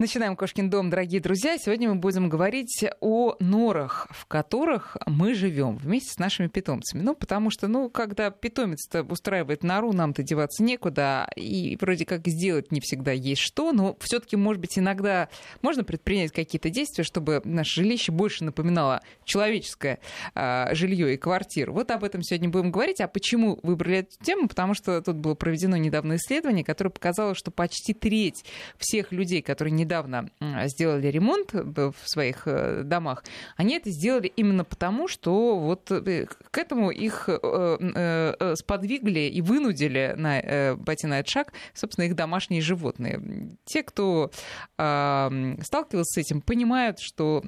Начинаем Кошкин дом, дорогие друзья. Сегодня мы будем говорить о норах, в которых мы живем вместе с нашими питомцами. Ну, потому что, ну, когда питомец-то устраивает нору, нам-то деваться некуда, и вроде как сделать не всегда есть что, но все-таки, может быть, иногда можно предпринять какие-то действия, чтобы наше жилище больше напоминало человеческое э, жилье и квартиру. Вот об этом сегодня будем говорить. А почему выбрали эту тему? Потому что тут было проведено недавно исследование, которое показало, что почти треть всех людей, которые не недавно сделали ремонт в своих э, домах, они это сделали именно потому, что вот э, к этому их э, сподвигли и вынудили на, пойти на этот шаг, собственно, их домашние животные. Те, кто сталкивался с этим, понимают, что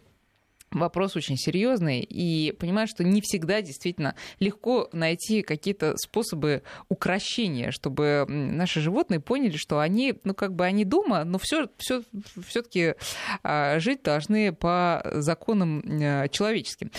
вопрос очень серьезный, и понимаю, что не всегда действительно легко найти какие-то способы укращения, чтобы наши животные поняли, что они, ну как бы они дома, но все, все, все-таки а, жить должны по законам э, человеческим.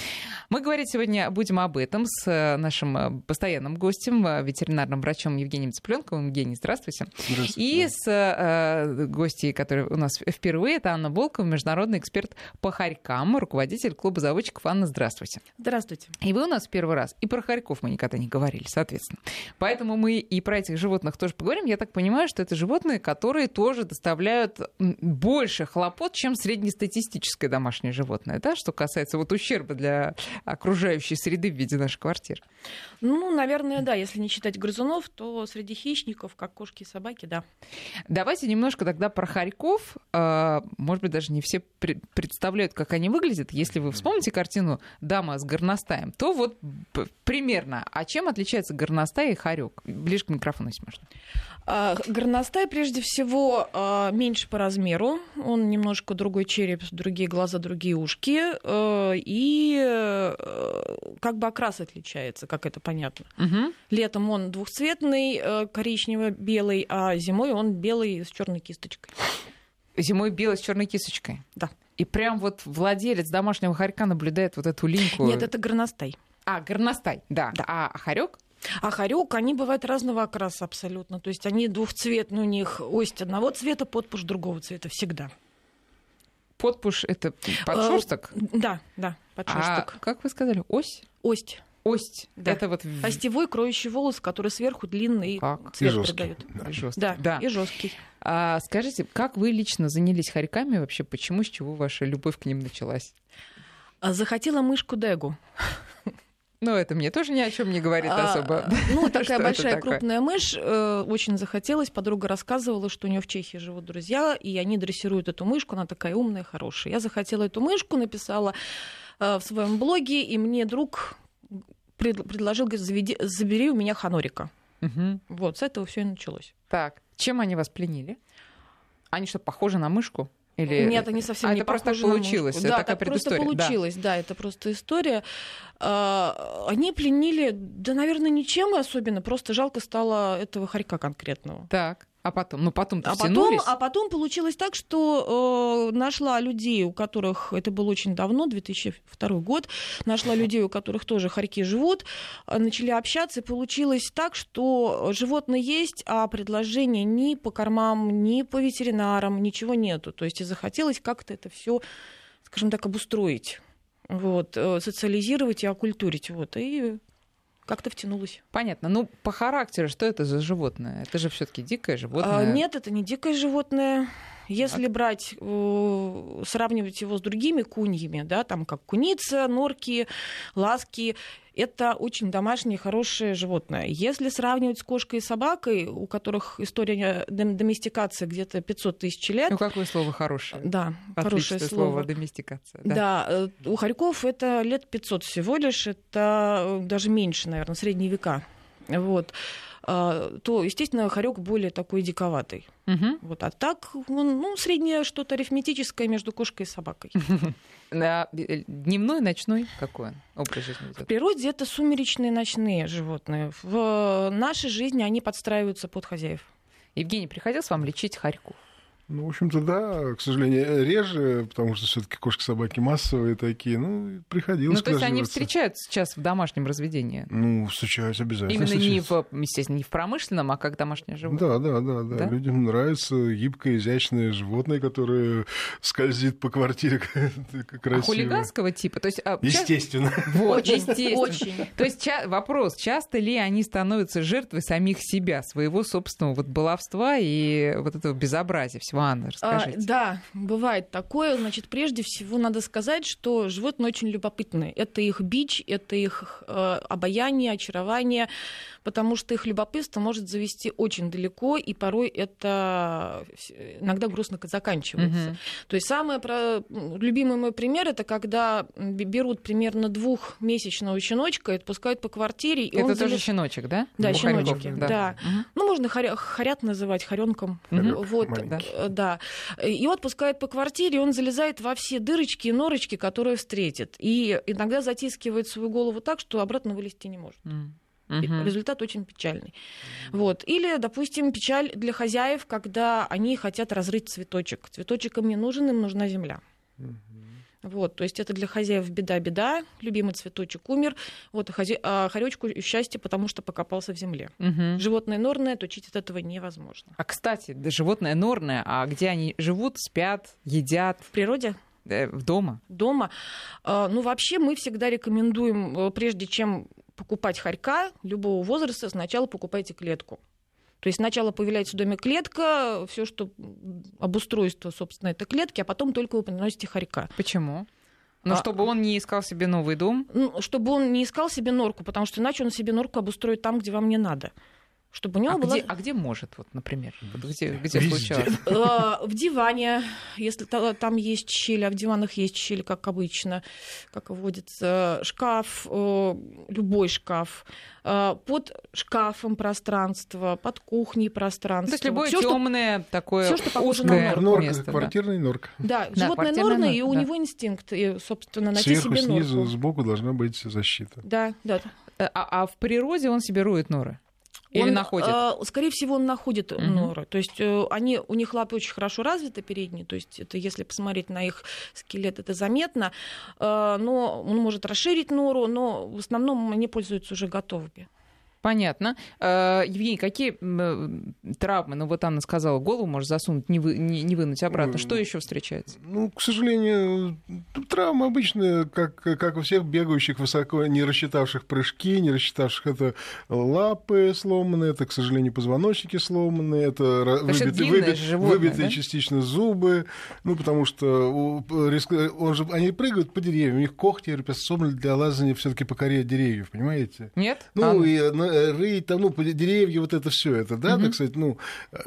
Мы говорить сегодня будем об этом с э, нашим э, постоянным гостем, ветеринарным врачом Евгением Цыпленковым. Евгений, здравствуйте. Здравствуйте. И с гостьей, которые у нас впервые, это Анна Волкова, международный эксперт по хорькам, руководитель руководитель клуба заводчиков. Анна, здравствуйте. Здравствуйте. И вы у нас в первый раз. И про хорьков мы никогда не говорили, соответственно. Поэтому мы и про этих животных тоже поговорим. Я так понимаю, что это животные, которые тоже доставляют больше хлопот, чем среднестатистическое домашнее животное, да, что касается вот ущерба для окружающей среды в виде нашей квартиры. Ну, наверное, да. Если не считать грызунов, то среди хищников, как кошки и собаки, да. Давайте немножко тогда про хорьков. А, может быть, даже не все представляют, как они выглядят. Если вы вспомните картину «Дама с горностаем», то вот примерно. А чем отличается горностай и хорек? Ближе к микрофону, если можно. А, горностай, прежде всего, а, меньше по размеру. Он немножко другой череп, другие глаза, другие ушки. А, и как бы окрас отличается, как это понятно. Угу. Летом он двухцветный, коричнево-белый, а зимой он белый с черной кисточкой. Зимой белый с черной кисточкой? Да. И прям вот владелец домашнего хорька наблюдает вот эту линьку. Нет, это горностай. А, горностай, да. да. А хорек? А хорек, они бывают разного окраса абсолютно. То есть они двухцветные, у них ось одного цвета, подпуш другого цвета всегда. Подпуш это подшерсток? Э, да, да, подшерсток. А как вы сказали, ось? Ось. Ость. Да. Это вот... Остевой кроющий волос, который сверху длинный как? цвет и придает. Да, и жесткий. Да, да, и жесткий. А, скажите, как вы лично занялись хорьками вообще? Почему, с чего ваша любовь к ним началась? А, захотела мышку Дегу. Ну, это мне тоже ни о чем не говорит а, особо. Ну, такая большая крупная мышь. Э, очень захотелось. Подруга рассказывала, что у нее в Чехии живут друзья, и они дрессируют эту мышку. Она такая умная, хорошая. Я захотела эту мышку, написала э, в своем блоге, и мне друг предложил, говорит, заведи, забери у меня ханорика. Угу. Вот, с этого все и началось. Так, чем они вас пленили? Они что, похожи на мышку? Или... Нет, они совсем а не это просто получилось, да, так просто получилось, да. да, это просто история. А, они пленили, да, наверное, ничем особенно, просто жалко стало этого хорька конкретного. Так. А потом, ну потом а потом, а потом получилось так, что э, нашла людей, у которых это было очень давно, 2002 год, нашла людей, у которых тоже хорьки живут, э, начали общаться, и получилось так, что животные есть, а предложения ни по кормам, ни по ветеринарам, ничего нету. То есть и захотелось как-то это все, скажем так, обустроить вот, э, социализировать и окультурить. Вот, и как-то втянулась. Понятно. Ну, по характеру, что это за животное? Это же все-таки дикое животное. А, нет, это не дикое животное. Если так. брать, э, сравнивать его с другими куньями, да, там как куница, норки, ласки, это очень домашнее, хорошее животное. Если сравнивать с кошкой и собакой, у которых история доместикации где-то 500 тысяч лет... Ну, какое слово хорошее? Да, Отличное хорошее слово. слово доместикация. Да. да, э, у хорьков это лет 500 всего лишь, это э, даже меньше, наверное, средние века. Вот то, естественно, хорек более такой диковатый. Угу. Вот, а так, он, ну, среднее что-то арифметическое между кошкой и собакой. Э, дневной, ночной какой он образ жизни В природе это сумеречные ночные животные. В нашей жизни они подстраиваются под хозяев. Евгений, приходилось вам лечить хорьков? Ну, в общем-то, да, к сожалению, реже, потому что все-таки кошки-собаки массовые такие. Ну, приходилось. Ну, то есть они встречаются сейчас в домашнем разведении? Ну, встречаются обязательно. Именно не в, естественно, не в промышленном, а как домашнее животное. Да, да, да, да. да? Людям нравится гибкое, изящное животное, которое скользит по квартире красиво. А хулиганского типа? То есть, а, естественно. Вот, очень, естественно. Очень. То есть ча- вопрос, часто ли они становятся жертвой самих себя, своего собственного вот баловства и вот этого безобразия всего Анна, расскажите. А, да, бывает такое. Значит, прежде всего надо сказать, что животные очень любопытные. Это их бич, это их э, обаяние, очарование, потому что их любопытство может завести очень далеко, и порой это иногда грустно заканчивается. Угу. То есть самый про... любимый мой пример это когда берут примерно двухмесячного щеночка и отпускают по квартире. И это он тоже залез... щеночек, да? Да, щеночки, да. да. Угу. Ну, можно хоря... хорят называть, хоренком. Угу. Вот, да да. Его отпускают по квартире, он залезает во все дырочки и норочки, которые встретит. И иногда затискивает свою голову так, что обратно вылезти не может. Угу. Результат очень печальный. Вот. Или, допустим, печаль для хозяев, когда они хотят разрыть цветочек. Цветочек им не нужен, им нужна земля. Угу. Вот, то есть это для хозяев беда-беда, любимый цветочек умер, вот, а, хозя... а хоречку счастье, потому что покопался в земле. Угу. Животное норное, отучить от этого невозможно. А, кстати, да, животное норное, а где они живут, спят, едят? В природе? Э, в дома? Дома. А, ну, вообще мы всегда рекомендуем, э, прежде чем покупать хорька любого возраста, сначала покупайте клетку. То есть сначала появляется в доме клетка, все, что обустройство, собственно, это клетки, а потом только вы приносите хорька. Почему? Ну, а, чтобы он не искал себе новый дом? Ну, чтобы он не искал себе норку, потому что иначе он себе норку обустроит там, где вам не надо чтобы у него а была... Где, а где может, вот, например? Где, где случалось? Э, в диване, если там есть щели, а в диванах есть щели, как обычно, как водится. Шкаф, э, любой шкаф. Э, под шкафом пространство, под кухней пространство. То есть любое темное такое Все, что похоже на норку. Норка, место, квартирный да. норка. Да, да животное норное, и у да. него инстинкт, и, собственно, найти Сверху, себе норку. снизу, сбоку должна быть защита. Да, да. А, а в природе он себе роет норы? Или он, находит? Э, скорее всего, он находит угу. норы. То есть э, они, у них лапы очень хорошо развиты передние. То есть это, если посмотреть на их скелет, это заметно. Э, но он может расширить нору, но в основном они пользуются уже готовыми. Понятно. Э, Евгений, какие травмы? Ну, вот Анна сказала, голову может засунуть, не, вы, не, не вынуть обратно. Что еще встречается? Ну, к сожалению, травмы обычные, как, как у всех бегающих высоко, не рассчитавших прыжки, не рассчитавших это лапы сломанные, это, к сожалению, позвоночники сломанные, это выбиты, выбит, животное, выбитые да? частично зубы, ну, потому что он же, они прыгают по деревьям, у них когти приспособлены для лазания все таки по коре деревьев, понимаете? Нет? Ну, Анна. и Э, рыть, там, ну, деревья, вот это все это, да, угу. так сказать, ну,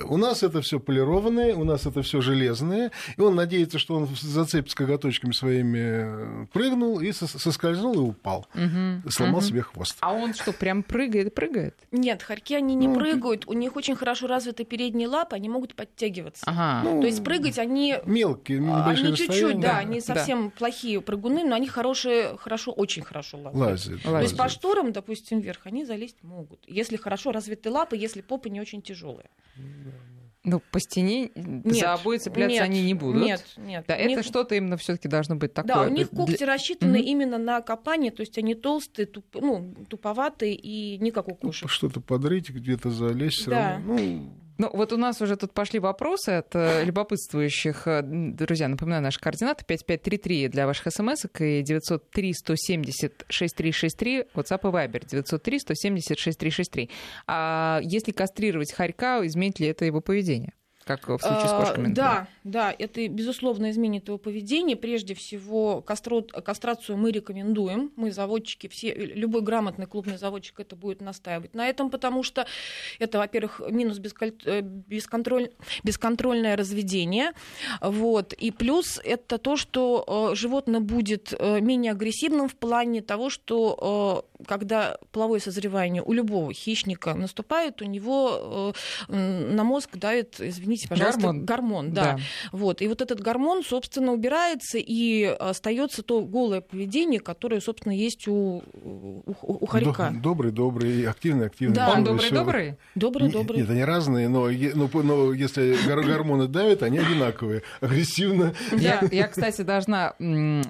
у нас это все полированное, у нас это все железное, и он надеется, что он зацепит с коготочками своими, э, прыгнул и соскользнул и упал, угу. сломал угу. себе хвост. А он что, прям прыгает и прыгает? Нет, хорьки, они не ну, прыгают, у них очень хорошо развиты передние лапы, они могут подтягиваться. Ага. Ну, То есть прыгать они... Мелкие, Они чуть-чуть, да, они совсем да. плохие прыгуны, но они хорошие, хорошо, очень хорошо лазят. лазят. То есть по шторам, допустим, вверх, они залезть могут могут. Если хорошо развиты лапы, если попы не очень тяжелые. Ну, по стене нет, за обои цепляться нет, они не будут. Нет, нет. Да, это них... что-то именно все-таки должно быть такое. Да, у них когти Для... рассчитаны mm-hmm. именно на копание, то есть они толстые, туп... ну, туповатые и никак укушать. Ну, что-то подрыть, где-то залезть. Да. Равно. Ну, ну, вот у нас уже тут пошли вопросы от э, любопытствующих. Э, друзья, напоминаю, наши координаты 5533 для ваших смс и 903 170 6363 WhatsApp и Viber 903 170 6363. А если кастрировать хорька, изменит ли это его поведение? Как в случае с а, кошками. Да, да, это, безусловно, изменит его поведение. Прежде всего, кастрацию мы рекомендуем. Мы, заводчики, все, любой грамотный клубный заводчик это будет настаивать на этом, потому что это, во-первых, минус э, бесконтроль, бесконтрольное разведение. Вот. И плюс это то, что э, животное будет э, менее агрессивным в плане того, что когда половое созревание у любого хищника наступает, у него э, на мозг давит, извините, пожалуйста, гормон. гормон да. да. Вот. И вот этот гормон, собственно, убирается, и остается то голое поведение, которое, собственно, есть у, у, у хорька. Добрый, добрый, активный, активный. Да. Он добрый, добрый? Добрый, добрый. Нет, они разные, но, но, но если гормоны давят, они одинаковые. Агрессивно. Я, я, кстати, должна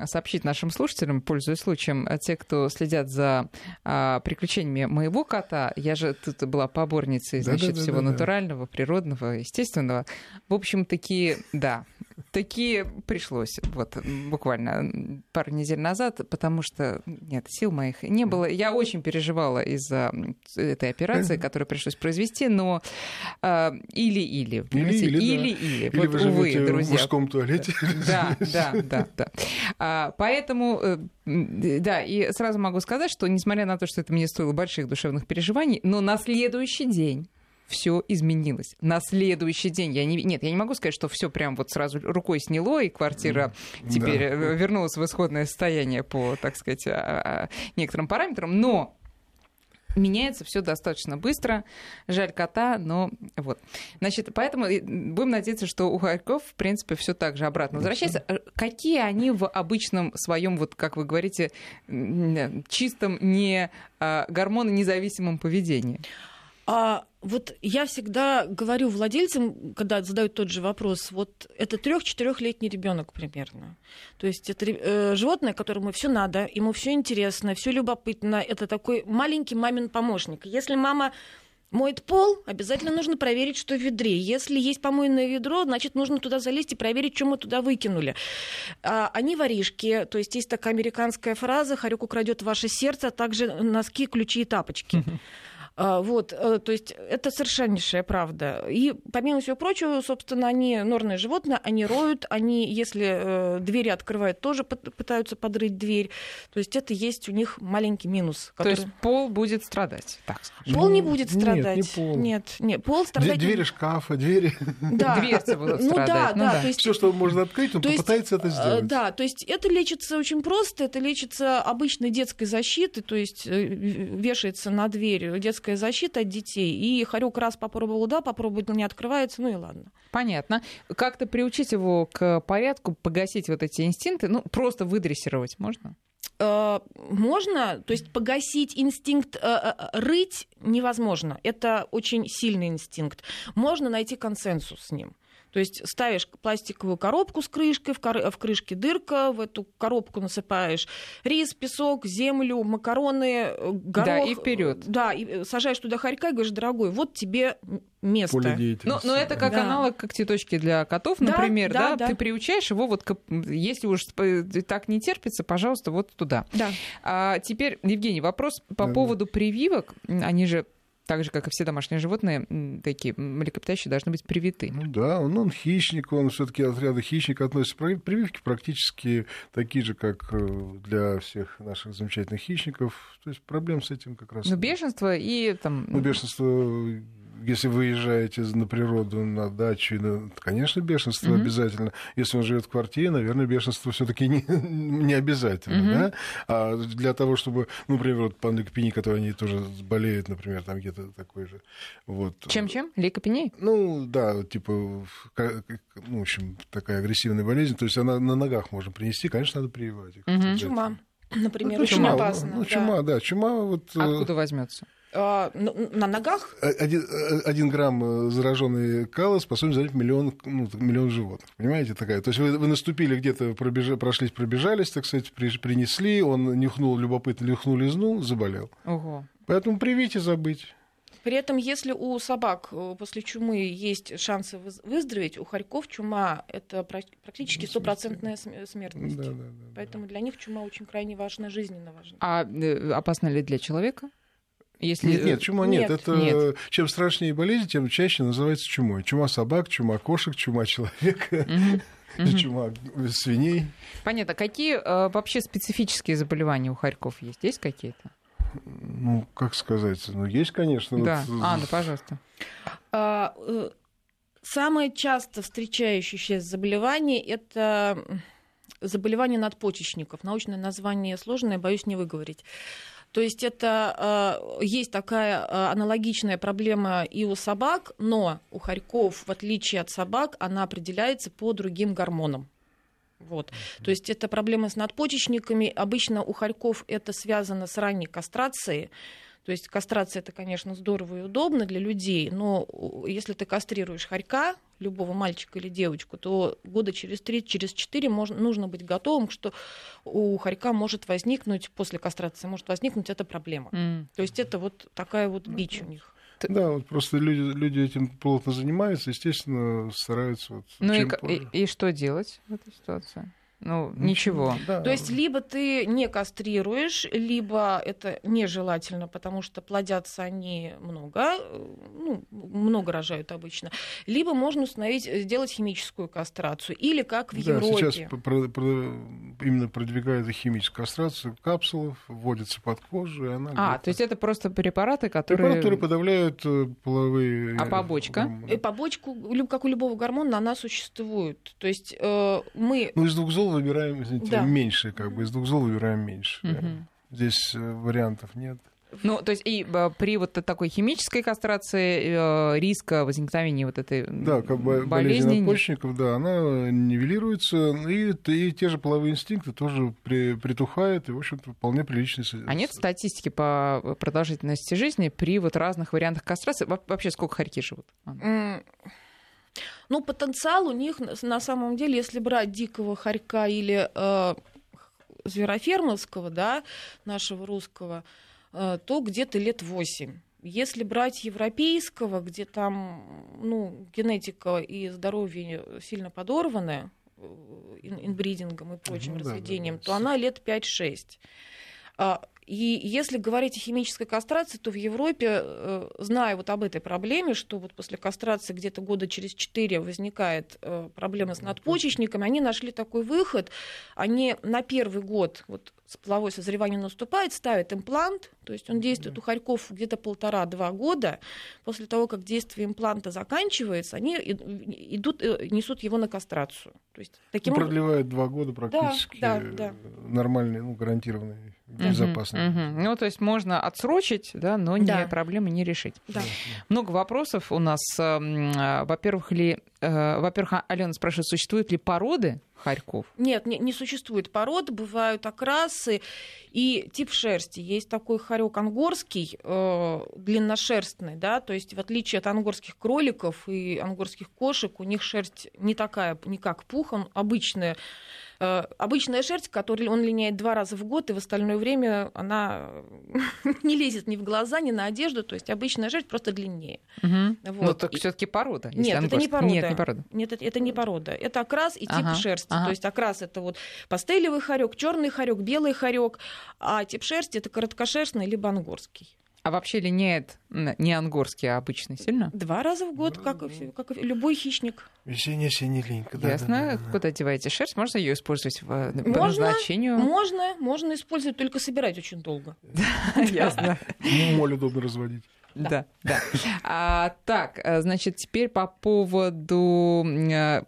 сообщить нашим слушателям, пользуясь случаем, те, кто следят за а, приключениями моего кота, я же тут была поборницей, значит, да, да, всего да, натурального, природного, естественного. В общем, такие, да, такие пришлось, вот, буквально пару недель назад, потому что, нет, сил моих не было. Я очень переживала из-за этой операции, которую пришлось произвести, но или-или, или-или, или-или, да. вот, вы увы, друзья. в мужском туалете. Да, да, да, да. А, поэтому, э, да, и сразу могу сказать, что, несмотря на то, что это мне стоило больших душевных переживаний, но на следующий день все изменилось. На следующий день я не... Нет, я не могу сказать, что все прям вот сразу рукой сняло, и квартира теперь да. Э, вернулась в исходное состояние по, так сказать, а, а, некоторым параметрам, но меняется все достаточно быстро. Жаль кота, но вот. Значит, поэтому будем надеяться, что у хорьков, в принципе, все так же обратно возвращается. Э, какие они в обычном своем, вот как вы говорите, чистом, не а, гормоны независимом поведении? А вот я всегда говорю владельцам, когда задают тот же вопрос, вот это трех-четырехлетний ребенок примерно. То есть это э, животное, которому все надо, ему все интересно, все любопытно. Это такой маленький мамин помощник. Если мама моет пол, обязательно нужно проверить, что в ведре. Если есть помойное ведро, значит, нужно туда залезть и проверить, что мы туда выкинули. А, они воришки, то есть есть такая американская фраза «Харек украдет ваше сердце», а также носки, ключи и тапочки. А, вот, э, то есть это совершеннейшая правда. И помимо всего прочего, собственно, они норные животные, они роют, они, если э, двери открывают, тоже пытаются подрыть дверь. То есть это есть у них маленький минус. Который... То есть пол будет страдать, так скажем. Пол не будет страдать. Нет, не пол. Нет, нет, пол страдать. Двери шкафа, двери. Да. Дверцы будут ну страдать. Да, ну, да, да. То есть... Все, что можно открыть, он то попытается есть, это э, сделать. Да, то есть это лечится очень просто, это лечится обычной детской защитой, то есть вешается на дверь детская родительская защита от детей. И Харек раз попробовал, да, попробовал, не открывается, ну и ладно. Понятно. Как-то приучить его к порядку, погасить вот эти инстинкты, ну, просто выдрессировать можно? Э, можно, то есть погасить инстинкт э, э, рыть невозможно. Это очень сильный инстинкт. Можно найти консенсус с ним. То есть ставишь пластиковую коробку с крышкой, в, кор... в крышке дырка, в эту коробку насыпаешь рис, песок, землю, макароны, э, горох. Да, и вперед. Да, и э, сажаешь туда хорька и говоришь, дорогой, вот тебе место. Но, но это как да. аналог когтеточки для котов, например, да, да, да? Ты приучаешь его, вот если уж так не терпится, пожалуйста, вот туда. Да. А теперь, Евгений, вопрос по да, поводу прививок. Они же так же, как и все домашние животные, такие млекопитающие должны быть привиты. Ну да, он, он хищник, он все-таки от ряда хищника относится. Прививки практически такие же, как э, для всех наших замечательных хищников. То есть проблем с этим как раз. Ну, бешенство и там. Ну, бешенство если вы выезжаете на природу, на дачу, ну, конечно, бешенство mm-hmm. обязательно. Если он живет в квартире, наверное, бешенство все-таки не, не обязательно. Mm-hmm. Да? А для того, чтобы, ну, например, вот по лейкопении, которые они тоже болеют, например, там где-то такой же. Вот. Чем-чем? Лейкопения? Ну, да, типа, ну, в общем, такая агрессивная болезнь. То есть она на ногах можно принести, конечно, надо прививать. Mm-hmm. Чума например, ну, очень чума, опасно. Ну, чума, да, чума вот... Э, Откуда возьмется? А, на ногах? Один, э, один грамм э, зараженной кала способен заразить миллион, ну, миллион животных. Понимаете, такая? То есть вы, вы наступили где-то, пробеж... прошлись, пробежались, так сказать, принесли, он нюхнул, любопытно нюхнул, лизнул, заболел. Ого. Поэтому привить и забыть. При этом, если у собак э, после чумы есть шансы выздороветь, у хорьков чума это практически стопроцентная смертность. Да, да, да, Поэтому для них чума очень крайне важна, жизненно важна. А опасно ли для человека? Если... Нет, нет, чума нет. нет. Это нет. чем страшнее болезнь, тем чаще называется чумой. Чума собак, чума кошек, чума человека. Чума свиней. Понятно. Какие э, вообще специфические заболевания у хорьков есть? Есть какие-то? Ну, как сказать? Ну, есть, конечно. Да. Вот... А, ну, пожалуйста. А, э, самое часто встречающееся заболевание – это заболевание надпочечников. Научное название сложное, боюсь не выговорить. То есть это э, есть такая э, аналогичная проблема и у собак, но у хорьков, в отличие от собак, она определяется по другим гормонам. Вот. То есть это проблема с надпочечниками. Обычно у хорьков это связано с ранней кастрацией. То есть кастрация это, конечно, здорово и удобно для людей, но если ты кастрируешь хорька, любого мальчика или девочку, то года через три, через четыре можно, нужно быть готовым, что у хорька может возникнуть, после кастрации может возникнуть эта проблема. Mm. То есть это вот такая вот бич у них. Да, вот просто люди, люди этим плотно занимаются, естественно, стараются. Вот, ну и, и, и что делать в этой ситуации? Ну, ничего. Да. То есть либо ты не кастрируешь, либо это нежелательно, потому что плодятся они много, ну, много рожают обычно, либо можно установить, сделать химическую кастрацию, или как в да, Европе. сейчас про, про, именно продвигают химическую кастрацию капсулов, вводится под кожу, и она... А, то есть это просто препараты, которые... Препараты, которые подавляют э, половые... А побочка? Гормоны. И побочку, как у любого гормона, она существует. То есть э, мы... Ну, из двух зол выбираем, извините, да. меньше, как бы из двух зол выбираем меньше. Угу. Да. Здесь э, вариантов нет. Ну, то есть и э, при вот такой химической кастрации э, риска возникновения вот этой да, как бы болезни надпочечников, да, она нивелируется, и, и те же половые инстинкты тоже при, притухают, и, в общем-то, вполне приличные. А нет статистики по продолжительности жизни при вот разных вариантах кастрации? Вообще сколько хорьки живут? Ну, потенциал у них на самом деле, если брать дикого хорька или э, зверофермовского, да, нашего русского, э, то где-то лет 8. Если брать европейского, где там ну, генетика и здоровье сильно подорваны э, инбридингом и прочим ну, разведением, да, да, то она лет 5-6. И если говорить о химической кастрации, то в Европе, э, зная вот об этой проблеме, что вот после кастрации где-то года через 4 возникает э, проблема с надпочечниками, они нашли такой выход. Они на первый год, вот половое созревание наступает, ставят имплант, то есть он действует у хорьков где-то полтора-два года. После того, как действие импланта заканчивается, они идут, э, несут его на кастрацию. То есть, таким Продлевают два года практически да, да, да. нормальный, ну, гарантированный безопасный. Угу, угу. Ну, то есть можно отсрочить, да, но да. Не, проблемы не решить. Да. Много вопросов у нас. Э, во-первых, ли, э, во-первых, Алена спрашивает, существуют ли породы хорьков? Нет, не, не существует пород, бывают окрасы и тип шерсти. Есть такой хорек ангорский, э, длинношерстный, да, то есть в отличие от ангорских кроликов и ангорских кошек, у них шерсть не такая, не как пух, он обычная обычная шерсть, которую он линяет два раза в год, и в остальное время она не лезет ни в глаза, ни на одежду. То есть обычная шерсть просто длиннее. Угу. Вот. Но так все-таки порода. Нет, это не порода. Нет, не порода. Нет, это, это не порода. Это окрас и тип ага, шерсти. Ага. То есть окрас это вот пастелевый хорек, черный хорек, белый хорек, а тип шерсти это короткошерстный либо ангорский. А вообще линяет не ангорский, а обычный сильно? Два раза в год, как, как любой хищник. Весенняя синелинка, да. Ясно. Да, да, да. Куда деваете шерсть? Можно ее использовать в, э, по можно, назначению? Можно, можно использовать, только собирать очень долго. Ясно. Моль удобно разводить. Да, да. А, так, э, значит, теперь по поводу э,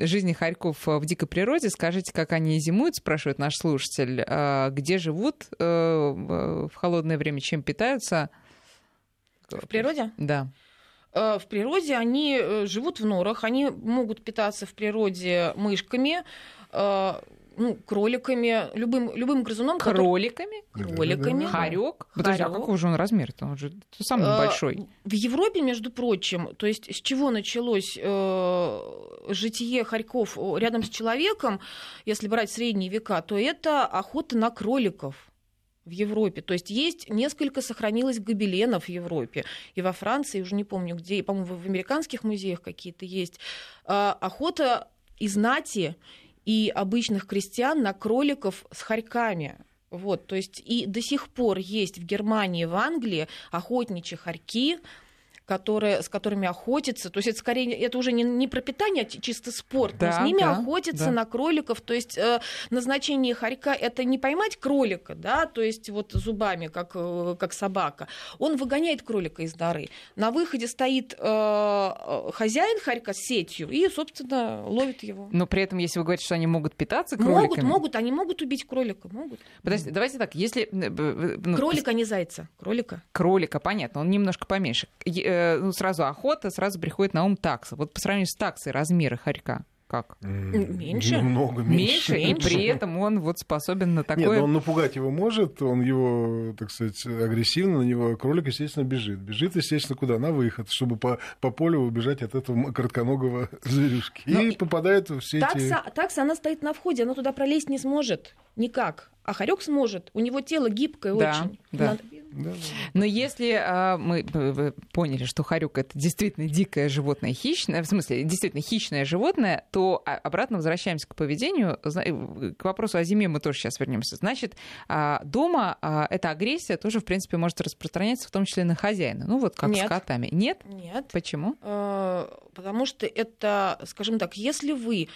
жизни хорьков в дикой природе. Скажите, как они зимуют, спрашивает наш слушатель. А, где живут э, в холодное время, чем питаются? В природе? Да. В природе они живут в норах, они могут питаться в природе мышками, ну, кроликами, любым, любым грызуном. Кроликами? Который... Кроликами. Хорек? Подожди, а какого же он размер-то? Он же самый а, большой. В Европе, между прочим, то есть с чего началось э, житие хорьков рядом с человеком, если брать средние века, то это охота на кроликов в Европе. То есть есть несколько сохранилось гобеленов в Европе. И во Франции, уже не помню где, и, по-моему, в американских музеях какие-то есть. Э, охота и знати и обычных крестьян на кроликов с хорьками. Вот, то есть и до сих пор есть в Германии, в Англии охотничьи хорьки, которые, с которыми охотятся. То есть это скорее это уже не, не про питание, а чисто спорт. Да, но с ними да, охотятся да. на кроликов. То есть э, назначение хорька это не поймать кролика, да, то есть вот зубами, как, э, как собака. Он выгоняет кролика из норы. На выходе стоит э, э, хозяин хорька с сетью и, собственно, ловит его. Но при этом, если вы говорите, что они могут питаться Могут, кроликами... могут, они могут убить кролика, могут. Подождите, давайте так, если... э, ну, Кролика, не зайца. Кролика. кролика, понятно, он немножко поменьше. Э, ну, сразу охота, сразу приходит на ум такса. Вот по сравнению с таксой размеры хорька как? Меньше. Немного Меньше, меньше. и при этом он вот способен на Нет, такое... но он напугать его может, он его, так сказать, агрессивно на него, кролик, естественно, бежит. Бежит, естественно, куда? На выход, чтобы по, по полю убежать от этого коротконогого зверюшки. Но И попадает в все эти... Такса, такса, она стоит на входе, она туда пролезть не сможет. Никак. А хорек сможет. У него тело гибкое Да, очень. да. Надо- Да, Но если а, мы поняли, что хорюк это действительно дикое животное, хищное, в смысле, действительно хищное животное, то а, обратно возвращаемся к поведению. Э, К вопросу о зиме мы тоже сейчас вернемся. Значит, а, дома а, эта агрессия тоже, в принципе, может распространяться, в том числе на хозяина. Ну, вот как Нет. с котами. Нет? Нет. Почему? Э, Потому что это, скажем так, если вы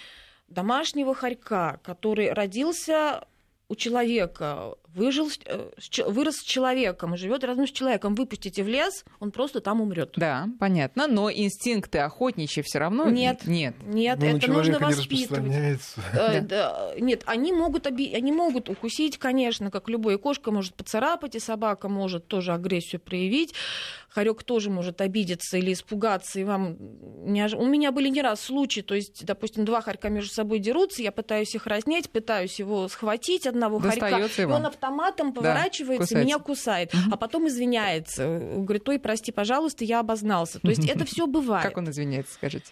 домашнего хорька, который родился у человека, выжил, э, вырос с человеком и живет рядом с человеком, выпустите в лес, он просто там умрет. Да, понятно. Но инстинкты охотничьи все равно Нет. нет. Нет, Ну, это нужно не воспитывать. Э, да, Нет, они могут, оби- они могут укусить, конечно, как любой. И кошка может поцарапать, и собака может тоже агрессию проявить. Хорек тоже может обидеться или испугаться. И вам неож- У меня были не раз случаи, то есть, допустим, два хорька между собой дерутся, я пытаюсь их разнять, пытаюсь его схватить, одного хорька, Достаётся и он автоматом поворачивается кусается. меня кусает, а потом извиняется. Говорит, ой, прости, пожалуйста, я обознался. То есть это все бывает. Как он извиняется, скажите?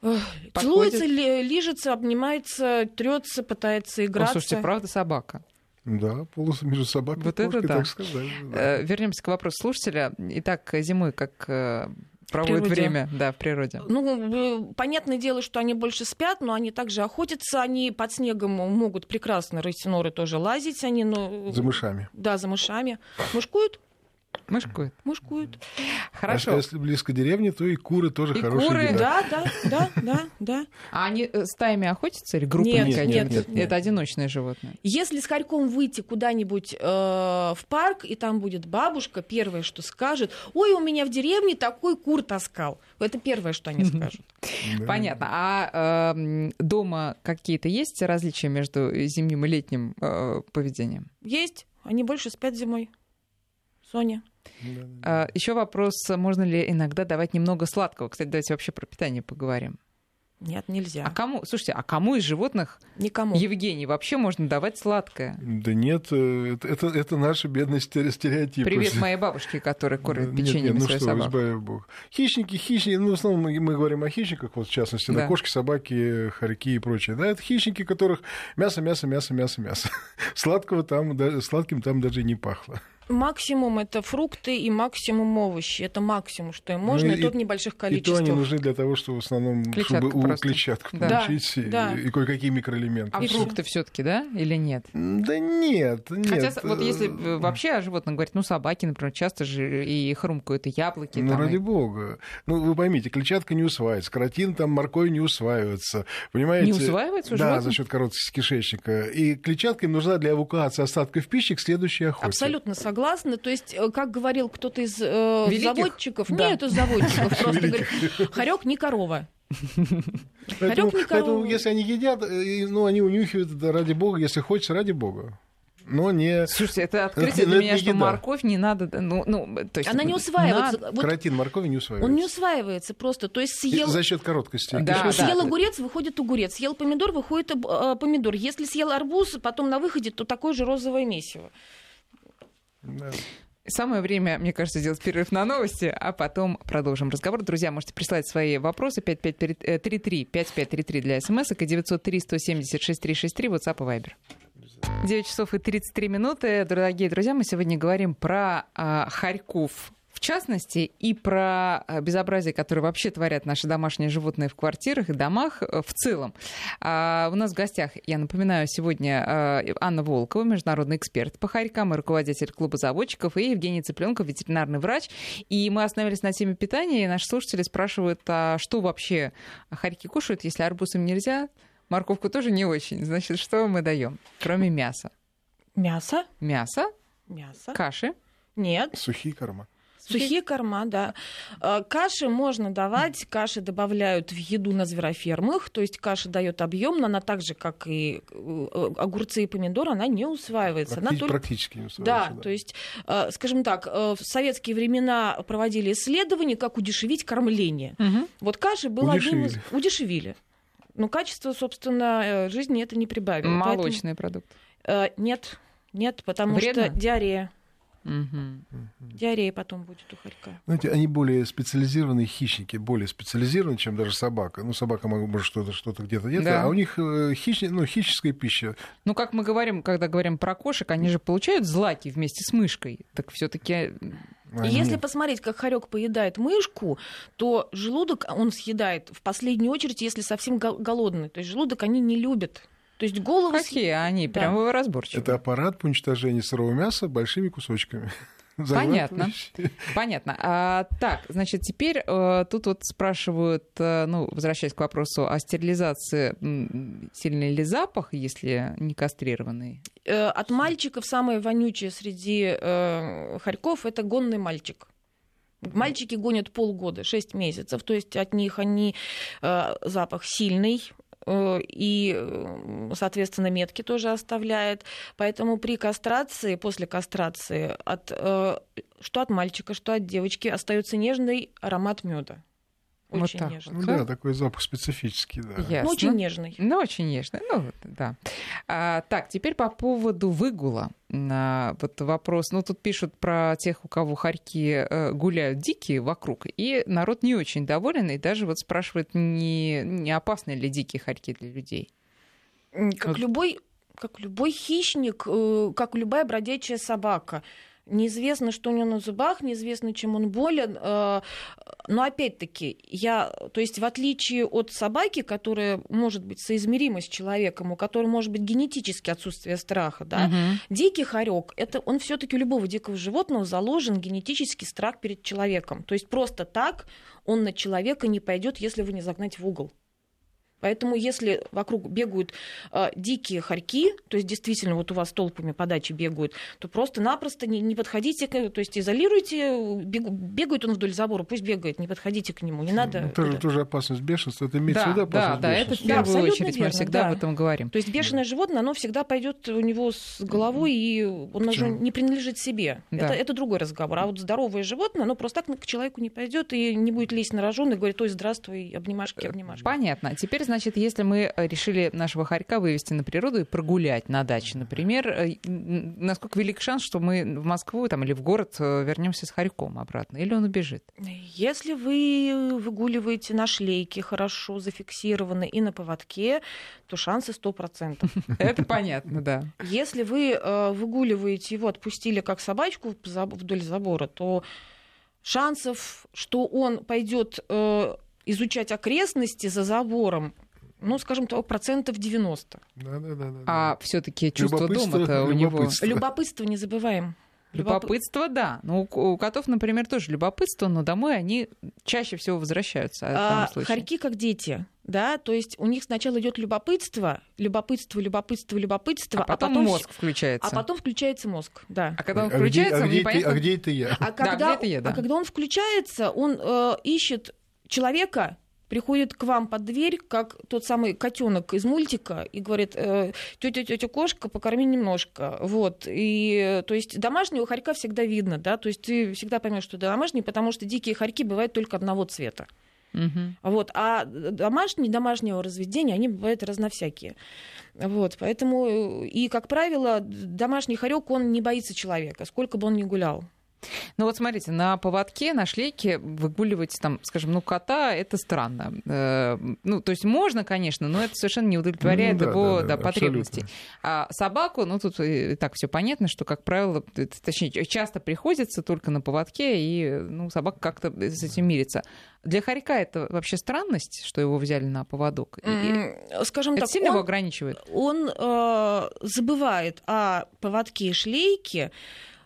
Подходит? Целуется, ли- лижется, обнимается, трется, пытается О, играться. слушайте, правда собака. Да, полос между собакой Вот и это да. так сказать. да. Э, Вернемся к вопросу слушателя. Итак, зимой как проводит природе. время да, в природе? Ну, понятное дело, что они больше спят, но они также охотятся, они под снегом могут прекрасно, растеноры тоже лазить, они, ну, За мышами. да, за мышами. Мышкуют? Мышкует. Мышкуют. Хорошо. А если близко деревни, то и куры тоже И хорошие. куры, еда. Да, да, да, да, да. А они э, стаями охотятся или группами Нет, нет, нет, нет. Это одиночное животное. Если с хорьком выйти куда-нибудь э, в парк, и там будет бабушка, первое, что скажет, ой, у меня в деревне такой кур таскал. Это первое, что они скажут. Понятно. А эм, дома какие-то есть различия между зимним и летним э, поведением? Есть, они больше спят зимой. Соня. Да, да. Еще вопрос, можно ли иногда давать немного сладкого? Кстати, давайте вообще про питание поговорим. Нет, нельзя. А кому, слушайте, а кому из животных, Никому. Евгений, вообще можно давать сладкое? Да нет, э, это, это, это наши бедные стере- стереотипы. Привет моей бабушке, которая кормит Нет, печеньем нет, ну свою что, собаку. избави бог. Хищники, хищники, ну, в основном мы, мы говорим о хищниках, вот в частности, да. Да. кошки, собаки, хорьки и прочее. Да, это хищники, которых мясо, мясо, мясо, мясо, мясо. Сладкого там, да, сладким там даже и не пахло. Максимум это фрукты и максимум овощи. Это максимум, что им можно, Ну, и, и- то в небольших И то количествах. они нужны для того, чтобы в основном, Клетчатка чтобы у просто. клетчатку Да. получить и- Да. и, кое-какие микроэлементы. А И фрукты все-таки, да, или нет? Да нет, нет. Хотя вот если э, вообще о животных говорить, ну, собаки, например, часто же и хрумкают, и яблоки. Ну, там, ради и- бога. Ну, вы поймите, клетчатка не усваивается, каротин, там, морковь не усваивается. Понимаете? Не усваивается у Да, животных? за счет короткости кишечника. И клетчатка им нужна для эвакуации остатков пищи к следующей охоте. Абсолютно согласна. То есть, э, как говорил кто-то из э, Великих? заводчиков, Да. нет, из заводчиков, просто говорит, хорек не корова. Поэтому, Хорек не поэтому корова. если они едят, э, ну, они унюхивают, да, ради бога, если хочется, ради бога. Но не... Слушайте, это открытие Это- для меня, что еда. морковь не надо, да, ну, ну, то есть... Она не усваивается. надо. Вот Каротин моркови не усваивается. он не усваивается просто. То есть И съел... За счет короткости. Да, кишечника. Съел огурец, выходит огурец. Съел помидор, выходит э, помидор. Если съел арбуз, потом на выходе, то такое же розовое месиво. Да. Самое время, мне кажется, сделать перерыв на новости, а потом продолжим разговор. Друзья, можете прислать свои вопросы 5533 5533 для смс и 903 170 6363 WhatsApp и Viber. 9 часов и 33 минуты. Дорогие друзья, мы сегодня говорим про а, хорьков в частности и про э, безобразие, которое вообще творят наши домашние животные в квартирах и домах э, в целом. А, у нас в гостях, я напоминаю, сегодня э, Анна Волкова, международный эксперт по хорькам и руководитель клуба заводчиков, и Евгений Цыпленков, ветеринарный врач. И мы остановились на теме питания, и наши слушатели спрашивают, а что вообще хорьки кушают, если арбуз им нельзя? Морковку тоже не очень. Значит, что мы даем, кроме мяса? Мясо? Мясо, Мясо. каши. Нет. Сухие корма. Сухие корма, да. Э, Каши можно давать, каши добавляют в еду на зверофермах, то есть каша дает объем, но она так же, как и э, огурцы и помидоры, она не усваивается. Она Практи- только- Практически не Да, усваивается, то есть, э, скажем так, э, в советские времена проводили исследования, как удешевить кормление. Мгм. Вот каши был одним из... Удешевили. Удешевили. Но качество, собственно, э, жизни это не прибавило. Поэтому, Молочный продукт. э, нет, нет, потому Вредно? что диарея. Мгм. Диарея потом будет у хорька. Знаете, они более специализированные хищники, более специализированы, чем даже собака. Ну, собака может что-то что-то где-то где-то, Да. а у них э, хищни- ну, хищническая пища. Ну, как мы говорим, когда говорим про кошек, они же получают злаки вместе с мышкой. Так все-таки И Они- если посмотреть, как хорек поедает мышку, то желудок он съедает в последнюю очередь, если совсем гол- голодный. То есть желудок они не любят. То есть голову... какие они Да. прям разборчивые. Это аппарат по уничтожению сырого мяса большими кусочками. Понятно. Понятно. А, так, значит, теперь э, тут вот спрашивают, э, ну, возвращаясь к вопросу о стерилизации, сильный ли запах, если не кастрированный? Э, От мальчиков самое вонючее среди э, хорьков это гонный мальчик. Мальчики гонят полгода, 6 месяцев, то есть от них они э, запах сильный, и, э, соответственно, метки тоже оставляет. Поэтому при кастрации, после кастрации, от, э, что от мальчика, что от девочки, остается нежный аромат меда. Вот Очень так нежный. Ну да, такой запах специфический, да. Ясно. Ну, очень нежный. Ну, очень нежно. Ну, вот, да. А, так, теперь по поводу выгула. А, вот вопрос. Ну, тут пишут про тех, у кого хорьки э, гуляют дикие вокруг. И народ не очень доволен. И даже вот спрашивает, не, не опасны ли дикие хорьки для людей. Как Вот. любой, как любой хищник, э, как любая бродячая собака. Неизвестно, что у него на зубах, неизвестно, чем он болен. э, Но опять-таки, я, то есть в отличие от собаки, которая может быть соизмерима с человеком, у которой может быть генетически отсутствие страха, да, Мгм. Дикий хорек, это он все-таки у любого дикого животного заложен генетический страх перед человеком. То есть просто так он на человека не пойдет, если его не загнать в угол. Поэтому если вокруг бегают э, дикие хорьки, то есть действительно вот у вас толпами подачи бегают, то просто-напросто не, не подходите, к, то есть изолируйте, бегу- бегает он вдоль забора, пусть бегает, не подходите к нему, не надо. Ну, это- тоже опасность бешенства. Это имеется в Да, виду да, опасность да, это в. Да, первую абсолютно очередь мы верно, всегда да. об этом говорим. То есть бешеное животное, оно всегда пойдет у него с головой, и он уже Почему? не принадлежит себе. Да. Это, это другой разговор. А вот здоровое животное, оно просто так к человеку не пойдет и не будет лезть на рожон и говорить, ой, здравствуй, обнимашки, обнимашки. Понятно. Теперь, значит, если мы э, решили нашего хорька вывести на природу и прогулять на даче, например, э, насколько велик шанс, что мы в Москву там, или в город вернемся с хорьком обратно? Или он убежит? Если вы выгуливаете на шлейке, хорошо зафиксированы и на поводке, то шансы 100%. Это понятно, да. Если вы э, выгуливаете его, отпустили как собачку вдоль забора, то шансов, что он пойдет э, изучать окрестности за забором, ну, скажем так, процентов 90. Да, да, да, да, А все-таки чувство Любопытство, дома-то у него... любопытство. Не забываем. Любоп- Любопытство, да. Ну, у, котов, например, тоже любопытство, но домой они чаще всего возвращаются. А, случае. хорьки как дети, да, то есть у них сначала идет любопытство, любопытство, любопытство, любопытство, а потом, мозг включается. а потом включается мозг, да. А когда он А где- включается, а где, непонятно... ты, а где это я? А когда, где-то я, да. а когда он включается, он э, ищет человека, приходит к вам под дверь, как тот самый котенок из мультика, и говорит, тетя, тетя кошка, покорми немножко. Вот. И, э, то есть домашнего хорька всегда видно, да, то есть ты всегда поймешь, что это домашний, потому что дикие хорьки бывают только одного цвета. Мгм. Вот. А домашние, домашнего разведения, они бывают разновсякие. Вот. Поэтому, э, и, как правило, домашний хорек, он не боится человека, сколько бы он ни гулял. Ну вот смотрите, на поводке, на шлейке выгуливать там, скажем, ну кота, это странно. Э, ну, то есть можно, конечно, но это совершенно не удовлетворяет ну, да, его да, да, потребностей. А собаку, ну тут и так все понятно, что, как правило, точнее, часто приходится только на поводке, и ну, собака как-то с этим мирится. Для хорька это вообще странность, что его взяли на поводок? Скажем это так, сильно он, его ограничивает? Он э, забывает о поводке и шлейке,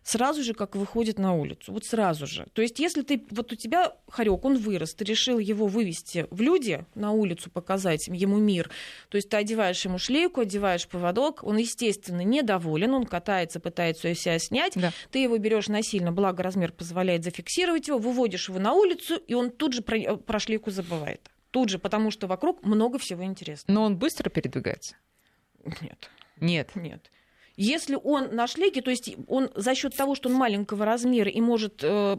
сразу же, как выходит на улицу. Вот сразу же. То есть, если ты, вот у тебя хорек, он вырос, ты решил его вывести в люди, на улицу показать ему мир, то есть ты одеваешь ему шлейку, одеваешь поводок, он, естественно, недоволен, он катается, пытается себя снять, да. ты его берешь насильно, благо размер позволяет зафиксировать его, выводишь его на улицу, и он тут же про, про шлейку забывает. Тут же, потому что вокруг много всего интересного. Но он быстро передвигается? Нет. Нет. Нет. Если он на шлейке, то есть он за счет того, что он маленького размера и может э,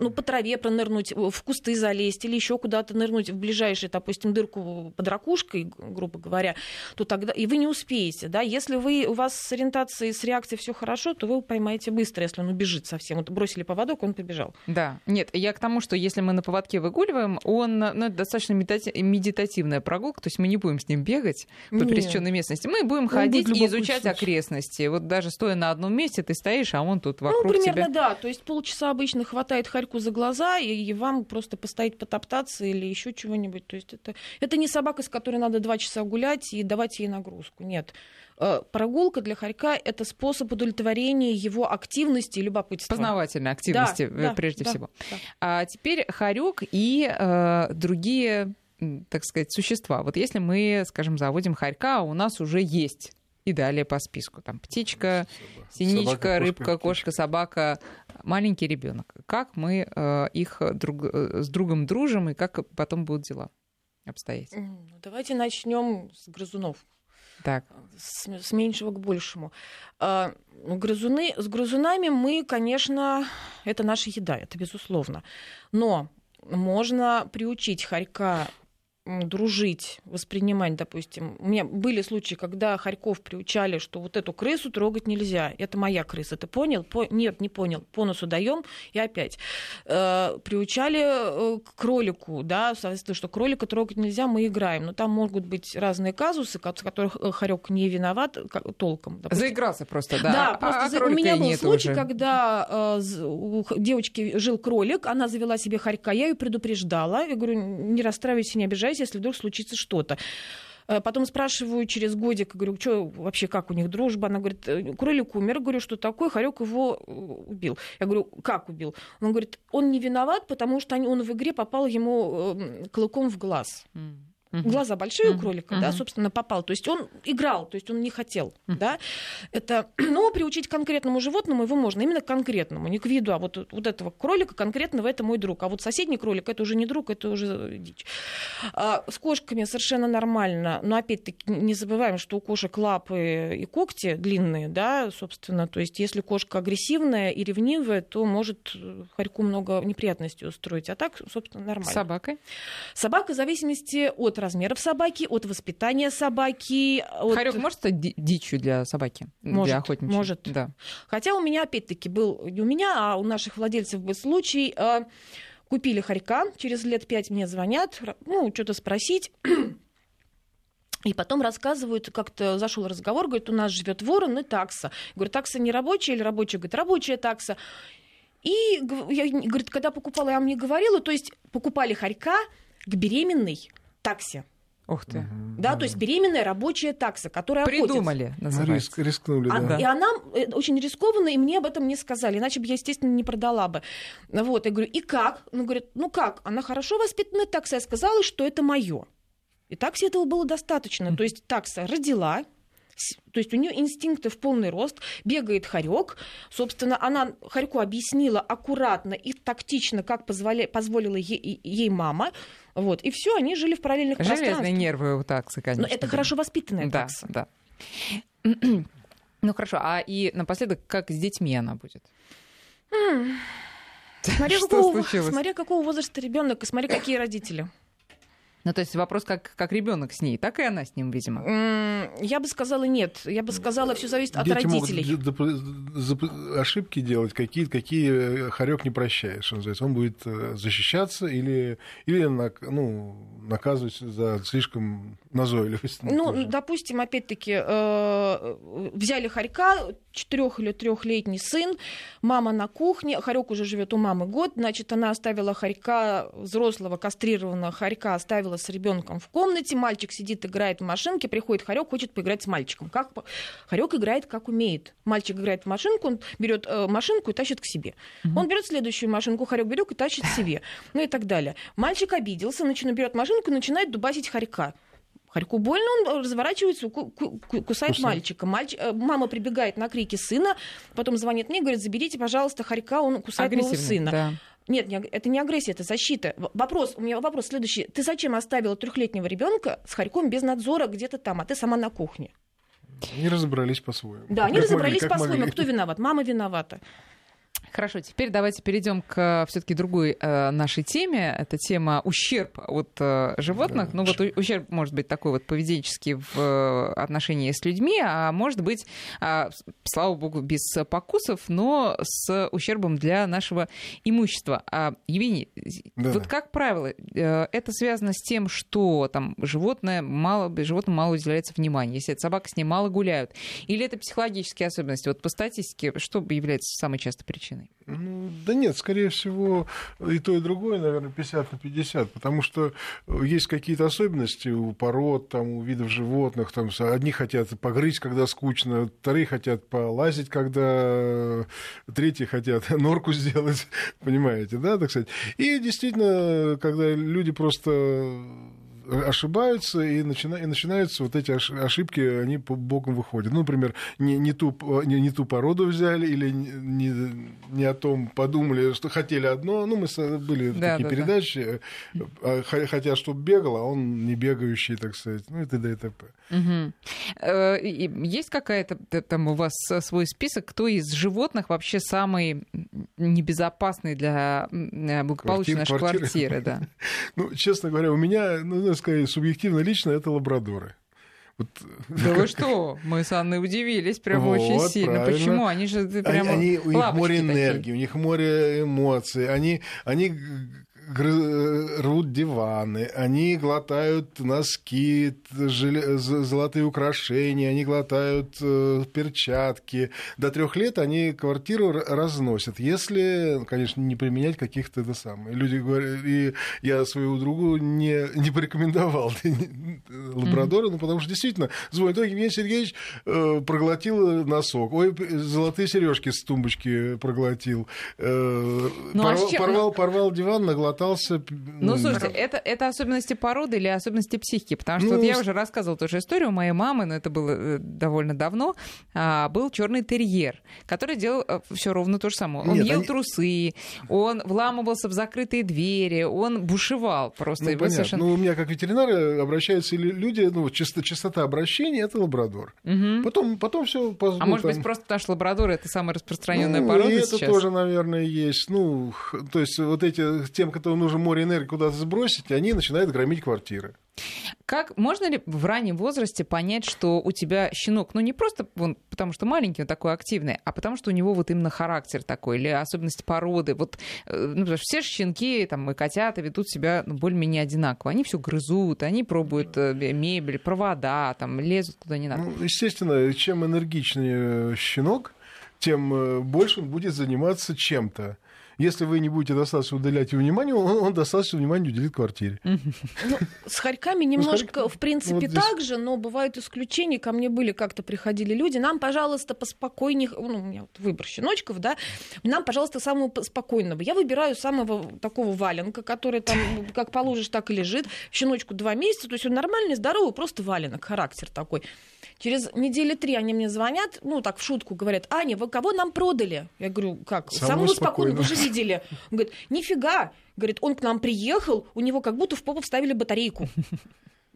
ну, по траве пронырнуть, в кусты залезть или еще куда-то нырнуть в ближайшую, допустим, дырку под ракушкой, грубо говоря, то тогда и вы не успеете. Да? Если вы, у вас с ориентацией, с реакцией все хорошо, то вы поймаете быстро, если он убежит совсем. Вот бросили поводок, он побежал. Да. Нет, я к тому, что если мы на поводке выгуливаем, он ну, это достаточно медитативная прогулка, то есть мы не будем с ним бегать по пересеченной местности. Мы будем он ходить и изучать окрестности. Вот даже стоя на одном месте, ты стоишь, а он тут вокруг Ну, примерно, тебя... да. То есть полчаса обычно хватает хорьку за глаза, и, вам просто постоять потоптаться или еще чего-нибудь. То есть это, это не собака, с которой надо два часа гулять и давать ей нагрузку. Нет. Э, прогулка для хорька — это способ удовлетворения его активности и любопытства. Познавательной активности, да, прежде да, всего. Да. А теперь хорек и э, другие так сказать, существа. Вот если мы, скажем, заводим хорька, а у нас уже есть и далее по списку. Там птичка, синичка, собака, рыбка, кошка, кошка, собака, маленький ребенок. Как мы э, их друг, э, с другом дружим и как потом будут дела обстоять? Ну, давайте начнем с грызунов. Так. С, с меньшего к большему. А, грызуны, с грызунами мы, конечно, это наша еда, это безусловно. Но можно приучить хорька дружить, воспринимать, допустим. У меня были случаи, когда Харьков приучали, что вот эту крысу трогать нельзя. Это моя крыса. Ты понял? По... Нет, не понял. По носу даем и опять. Э, приучали э, к кролику, да, соответственно, что кролика трогать нельзя, мы играем. Но там могут быть разные казусы, в которых э, Харек не виноват толком. Допустим. Заигрался просто, да. Да, просто а, за... у меня был случай, уже. когда э, у девочки жил кролик, она завела себе хорька, я ее предупреждала. Я говорю, не расстраивайся, не обижайся если вдруг случится что-то. Э, потом спрашиваю через годик, говорю, что вообще, как у них дружба? Она говорит, «Э, кролик умер. Говорю, что такое? Харек его э, убил. Я говорю, как убил? Он говорит, он не виноват, потому что он в игре попал ему клыком в глаз. Mm. Угу. Глаза большие у кролика, угу. да, собственно, попал. То есть он играл, то есть он не хотел, угу. да. Это, но приучить конкретному животному его можно, именно конкретному, не к виду, а вот, вот этого кролика конкретного это мой друг. А вот соседний кролик это уже не друг, это уже дичь. А, с кошками совершенно нормально, но опять-таки не забываем, что у кошек лапы и когти длинные, да, собственно, то есть если кошка агрессивная и ревнивая, то может хорьку много неприятностей устроить, а так, собственно, нормально. Собакой? Собака в зависимости от размеров собаки, от воспитания собаки. От... Хорек может стать дичью для собаки? Может, для охотничьей? может. Да. Хотя у меня, опять-таки, был не у меня, а у наших владельцев был случай. Э, купили хорька, через лет пять мне звонят, ну, что-то спросить. И потом рассказывают, как-то зашел разговор, говорит, у нас живет ворон и такса. Говорю, такса не рабочая или рабочая? Говорит, рабочая такса. И я, говорит, когда покупала, я вам не говорила, то есть покупали хорька к беременной такси. Ух ты. Да, то есть беременная рабочая такса, которая Придумали, охотится. называется. Риск, рискнули, а, да. И она э, очень рискованно, и мне об этом не сказали, иначе бы я, естественно, не продала бы. Вот, я говорю, и как? Она говорит, ну как? Она хорошо воспитанная такса. Я сказала, что это мое. И такси этого было достаточно. То есть такса родила, то есть у нее инстинкты в полный рост, бегает хорек. Собственно, она хорьку объяснила аккуратно и тактично, как позволя... позволила ей, ей мама. Вот. И все, они жили в параллельных Железные пространствах. нервы у таксы, конечно. Но это да. хорошо воспитанная да, такса. Да. Ну хорошо, а и напоследок, как с детьми она будет? Смотря, какого, смотря какого возраста ребенок и смотря какие родители. Ну, то есть вопрос, как, как ребенок с ней, так и она с ним, видимо. Я бы сказала нет. Я бы сказала, все зависит от Дети родителей. Могут ошибки делать, какие, какие э, хорек не прощает, что называется. Он будет э, защищаться или, или ну, наказывать за слишком назойливость. Ну, тоже. допустим, опять-таки, э, взяли хорька, четырех или трехлетний сын, мама на кухне, хорек уже живет у мамы год, значит, она оставила хорька, взрослого кастрированного хорька оставила с ребенком в комнате, мальчик сидит, играет в машинке, приходит хорек, хочет поиграть с мальчиком. Как... Хорек играет как умеет. Мальчик играет в машинку, он берет э, машинку и тащит к себе. Mm-hmm. Он берет следующую машинку, хорек берет и тащит к себе. Ну и так далее. Мальчик обиделся, начинает берет машинку и начинает дубасить хорька. Харьку больно, он разворачивается, кусает Кусает. мальчика. Мальч... Э, мама прибегает на крики сына, потом звонит мне, говорит, заберите, пожалуйста, Харька, он кусает моего сына. Да. Нет, это не агрессия, это защита. Вопрос, у меня вопрос следующий. Ты зачем оставила трехлетнего ребенка с хорьком без надзора где-то там, а ты сама на кухне? Не разобрались по-своему. Да, как не разобрались по-своему. Кто виноват? Мама виновата. Хорошо, теперь давайте перейдем к все-таки другой э, нашей теме. Это тема ущерб от э, животных. Да. Ну вот ущерб может быть такой вот поведенческий в э, отношении с людьми, а может быть, э, слава богу, без покусов, но с ущербом для нашего имущества. А, Евгений, да. вот как правило, э, это связано с тем, что там животное мало, животному мало уделяется внимания, если это собака с ней мало гуляют, или это психологические особенности? Вот по статистике, что является самой частой причиной? Стороны? Ну, да нет, скорее всего, и то, и другое, наверное, 50 на 50, потому что есть какие-то особенности у пород, там, у видов животных, там, одни хотят погрызть, когда скучно, вторые хотят полазить, когда третьи хотят норку сделать, понимаете, да, так сказать. И действительно, когда люди просто ошибаются, и, начина, и начинаются вот эти ошибки, они по бокам выходят. Ну, например, не, не, ту, не, не ту породу взяли или не, не о том подумали, что хотели одно. Ну, мы были да, такие да, передачи, да. Хотят, чтобы бегал, а он не бегающий, так сказать. Ну, и т.д. и т.п. Угу. Есть какая-то там у вас свой список, кто из животных вообще самый небезопасный для благополучия нашей квартиры? Да. Ну, честно говоря, у меня, ну, скорее, субъективно лично, это лабрадоры. Вот. Да вы что? Мы с Анной удивились прям вот, очень сильно. Правильно. Почему? Они же прямо они, У них море энергии, такие. у них море эмоций. Они, они рвут диваны, они глотают носки, золотые украшения, они глотают э, перчатки. До трех лет они квартиру разносят, если, конечно, не применять каких-то это самое. Люди говорят, и я свою другу не, не порекомендовал лабрадора, mm-hmm. ну, потому что действительно звонит, ой, Евгений Сергеевич э, проглотил носок, ой, золотые сережки с тумбочки проглотил, э, ну, а порвал, а порвал, порвал диван, наглотал катался. Ну, слушайте, это, это особенности породы или особенности психики? Потому что ну, вот я уже рассказывала тоже историю у моей мамы, но это было э, довольно давно. А, был черный терьер, который делал э, все ровно то же самое. Он Нет, ел они... трусы, он вламывался в закрытые двери, он бушевал просто. Ну, понятно. Совершенно... ну у меня как ветеринары обращаются люди, ну, частота, частота обращения это лабрадор. Угу. Потом, потом все. А ну, может там... быть, просто что лабрадор это самая распространенная ну, порода и это сейчас? тоже, наверное, есть. Ну, то есть вот эти тем, которые нужно море энергии куда-то сбросить, они начинают громить квартиры. Как можно ли в раннем возрасте понять, что у тебя щенок, ну не просто вон, потому что маленький, он такой активный, а потому что у него вот именно характер такой или особенности породы. Вот э, ну, потому что все щенки там, и котята ведут себя ну, более-менее одинаково. Они все грызут, они пробуют э, мебель, провода, там, лезут куда не надо. Ну, естественно, чем энергичнее щенок, тем э, больше он будет заниматься чем-то. Если вы не будете достаточно уделять ему внимание, он, он достаточно внимания уделит квартире. Ну, с хорьками немножко, в принципе, вот так же, но бывают исключения. Ко мне были как-то приходили люди. Нам, пожалуйста, поспокойнее. Ну, у меня вот выбор щеночков, да. Нам, пожалуйста, самого спокойного. Я выбираю самого такого валенка, который там как положишь, так и лежит. Щеночку два месяца. То есть он нормальный, здоровый, просто валенок, характер такой. Через недели три они мне звонят, ну, так в шутку говорят, Аня, вы кого нам продали? Я говорю, как? Самого, Самого спокойного, вы же видели. Он говорит, нифига. Говорит, он к нам приехал, у него как будто в попу вставили батарейку.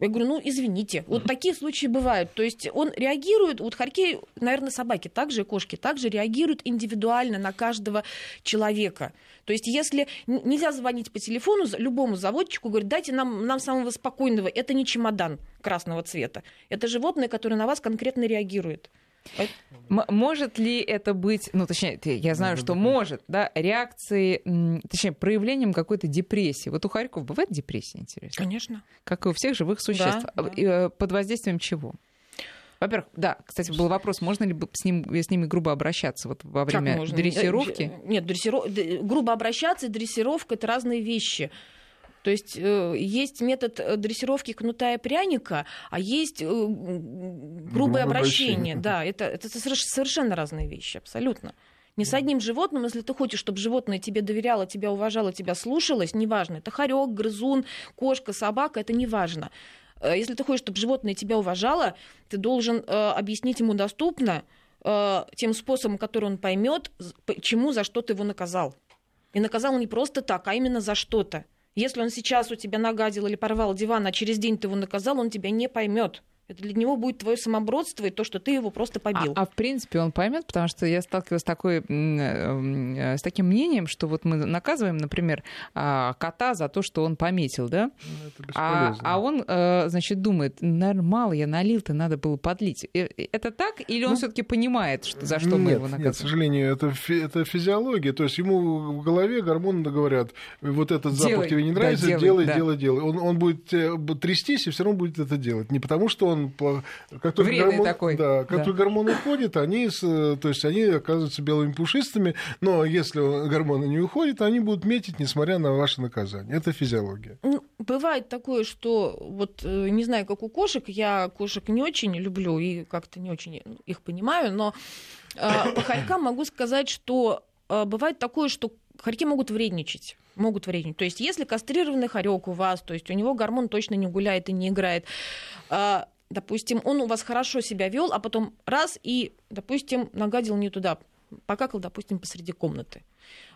Я говорю, ну, извините, вот такие случаи бывают. То есть он реагирует, вот хорьки, наверное, собаки также, и кошки также реагируют индивидуально на каждого человека. То есть если нельзя звонить по телефону любому заводчику, говорить, дайте нам, нам самого спокойного, это не чемодан красного цвета. Это животное, которое на вас конкретно реагирует. Может ли это быть, ну, точнее, я знаю, что может, да, реакцией, точнее, проявлением какой-то депрессии. Вот у Харьков бывает депрессия, интересно? Конечно. Как и у всех живых существ. Да, да. Э, под воздействием чего? Во-первых, да, кстати, был вопрос, можно ли с, ним, с ними грубо обращаться вот во время дрессировки? Нет, дрессиров... грубо обращаться и дрессировка — это разные вещи. То есть э, есть метод э, дрессировки кнута и пряника, а есть э, грубое обращение. Да, это, это совершенно разные вещи, абсолютно. Не с одним животным, если ты хочешь, чтобы животное тебе доверяло, тебя уважало, тебя слушалось, неважно, это хорек, грызун, кошка, собака, это неважно. Если ты хочешь, чтобы животное тебя уважало, ты должен э, объяснить ему доступно э, тем способом, который он поймет, почему, за что ты его наказал. И наказал не просто так, а именно за что-то. Если он сейчас у тебя нагадил или порвал диван, а через день ты его наказал, он тебя не поймет. Это для него будет твое самобродство и то, что ты его просто побил. А, а в принципе он поймет, потому что я сталкивалась с, такой, э, с таким мнением, что вот мы наказываем, например, а, кота за то, что он пометил, да? Ну, а, а он, э, значит, думает, наверное, мало я налил-то, надо было подлить. Это так? Или он ну, все-таки понимает, что, за что нет, мы его наказываем? Нет, к сожалению, это, это физиология. То есть ему в голове гормоны говорят, вот этот делай, запах тебе не нравится, да, делай, делай, да. делай, делай. Он, он будет э, трястись и все равно будет это делать. Не потому, что он как только гормон, такой. Да, как да. только гормон уходит, они, то есть они оказываются белыми пушистыми, но если гормоны не уходят, они будут метить, несмотря на ваше наказание. Это физиология. Ну, бывает такое, что вот э, не знаю, как у кошек, я кошек не очень люблю и как-то не очень их понимаю, но э, по хорькам могу сказать, что э, бывает такое, что хорьки могут вредничать могут вредничать. То есть, если кастрированный хорек у вас, то есть у него гормон точно не гуляет и не играет, допустим, он у вас хорошо себя вел, а потом раз и, допустим, нагадил не туда, покакал, допустим, посреди комнаты.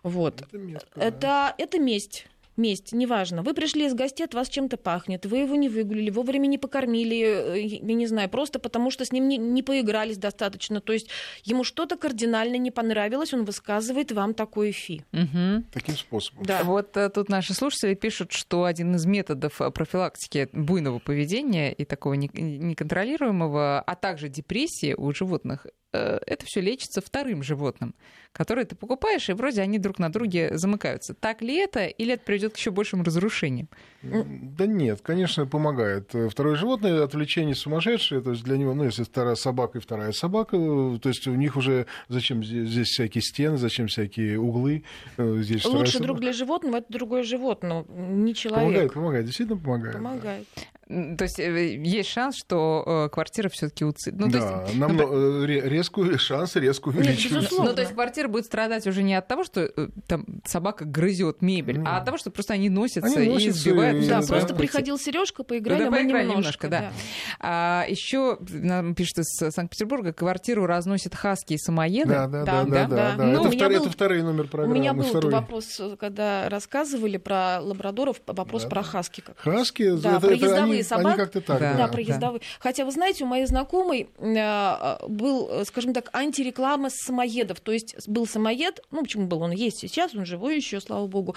Вот. Это, мерзко, это, да? это месть месть, неважно. Вы пришли из гостей, от вас чем-то пахнет, вы его не выгулили, вовремя не покормили, э, я не знаю, просто потому что с ним не, не поигрались достаточно. То есть ему что-то кардинально не понравилось, он высказывает вам такой фи. Угу. Таким способом. Да. Вот а, тут наши слушатели пишут, что один из методов э, профилактики буйного поведения и такого неконтролируемого, а также депрессии у животных это все лечится вторым животным которые ты покупаешь, и вроде они друг на друге замыкаются. Так ли это, или это приведет к еще большим разрушениям? Да нет, конечно, помогает. Второе животное отвлечение сумасшедшее, то есть для него, ну, если вторая собака и вторая собака, то есть у них уже зачем здесь, всякие стены, зачем всякие углы. Э, здесь Лучше друг для животного, это другое животное, не человек. Помогает, помогает, действительно помогает. Помогает. То есть э, есть шанс, что э, квартира все-таки уцелит. Ну, да, есть, нам ну, резкую шанс резко увеличивается. Ну, то есть квартира будет страдать уже не от того, что там собака грызет мебель, mm. а от того, что просто они носятся, они носятся и сбивают. И... Да, просто приходил Сережка, поиграли, да, мы поиграли немножко. немножко да. Да. А, еще нам пишет из Санкт-Петербурга, квартиру разносят хаски и самоеды. Да, да, да. да, да, да, да. Ну, это, второй, был... это второй номер программы. У меня был второй. вопрос, когда рассказывали про лабрадоров, вопрос да. про хаски. Как хаски, да, это, про ездовые они, собаки. Они как-то так. Да, да, про ездовые. Хотя, вы знаете, у моей знакомой э, был, скажем так, антиреклама самоедов. То есть был самоед, ну, почему был, он есть сейчас, он живой еще, слава богу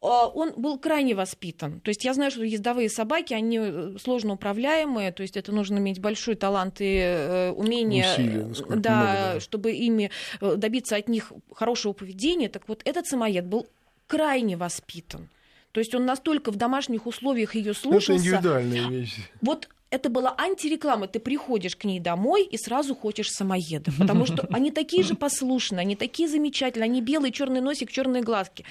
а, он был крайне воспитан. То есть я знаю, что ездовые собаки, они э, сложно управляемые, то есть это нужно иметь большой талант и э, умение, Усилия, да, много, да, чтобы ими э, добиться от них хорошего поведения. Так вот, этот самоед был крайне воспитан. То есть он настолько в домашних условиях ее слушался. Это индивидуальная вещь. Вот это была антиреклама. Ты приходишь к ней домой и сразу хочешь самоеда. Потому что они такие же послушные, они такие замечательные, они белый, черный носик, черные глазки.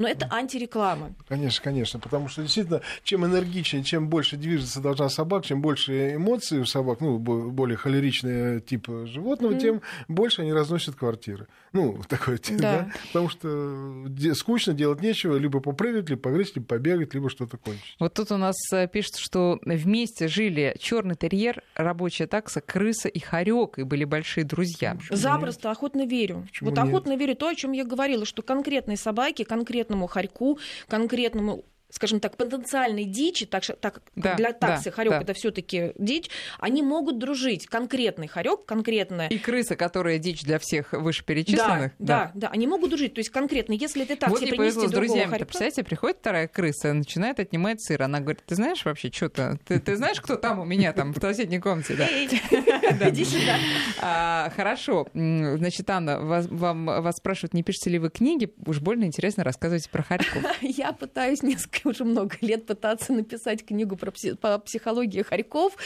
Но это антиреклама. Конечно, конечно, потому что действительно, чем энергичнее, чем больше движется должна собака, чем больше эмоций у собак, ну, более холеричный тип животного, mm. тем больше они разносят квартиры. Ну, такое, да. да? Потому что скучно, делать нечего, либо попрыгать, либо погрызть, либо побегать, либо что-то кончить. Вот тут у нас э, пишут, что вместе жили черный терьер, рабочая такса, крыса и хорек, и были большие друзья. Почему Запросто, нет? охотно верю. Почему вот нет? охотно верю то, о чем я говорила, что конкретной собаке, конкретно конкретному хорьку, конкретному скажем так, потенциальной дичи, так, так Да, для таксы да, хорек да. это все-таки дичь, они могут дружить. Конкретный хорек, конкретная. И крыса, которая дичь для всех вышеперечисленных. Да, да, да, они могут дружить. То есть конкретно, если ты так вот принести повезло с друзьями. хорька- Представляете, приходит вторая крыса, начинает отнимать сыр. Она говорит, ты знаешь вообще что-то? Ты, ты знаешь, кто там у меня там в соседней комнате? Да. Иди сюда. А, хорошо. Значит, Анна, вас, вам, вас спрашивают, не пишете ли вы книги? Уж больно интересно рассказывайте про хорьков. Я пытаюсь несколько, уже много лет пытаться написать книгу про пси- по психологии хорьков,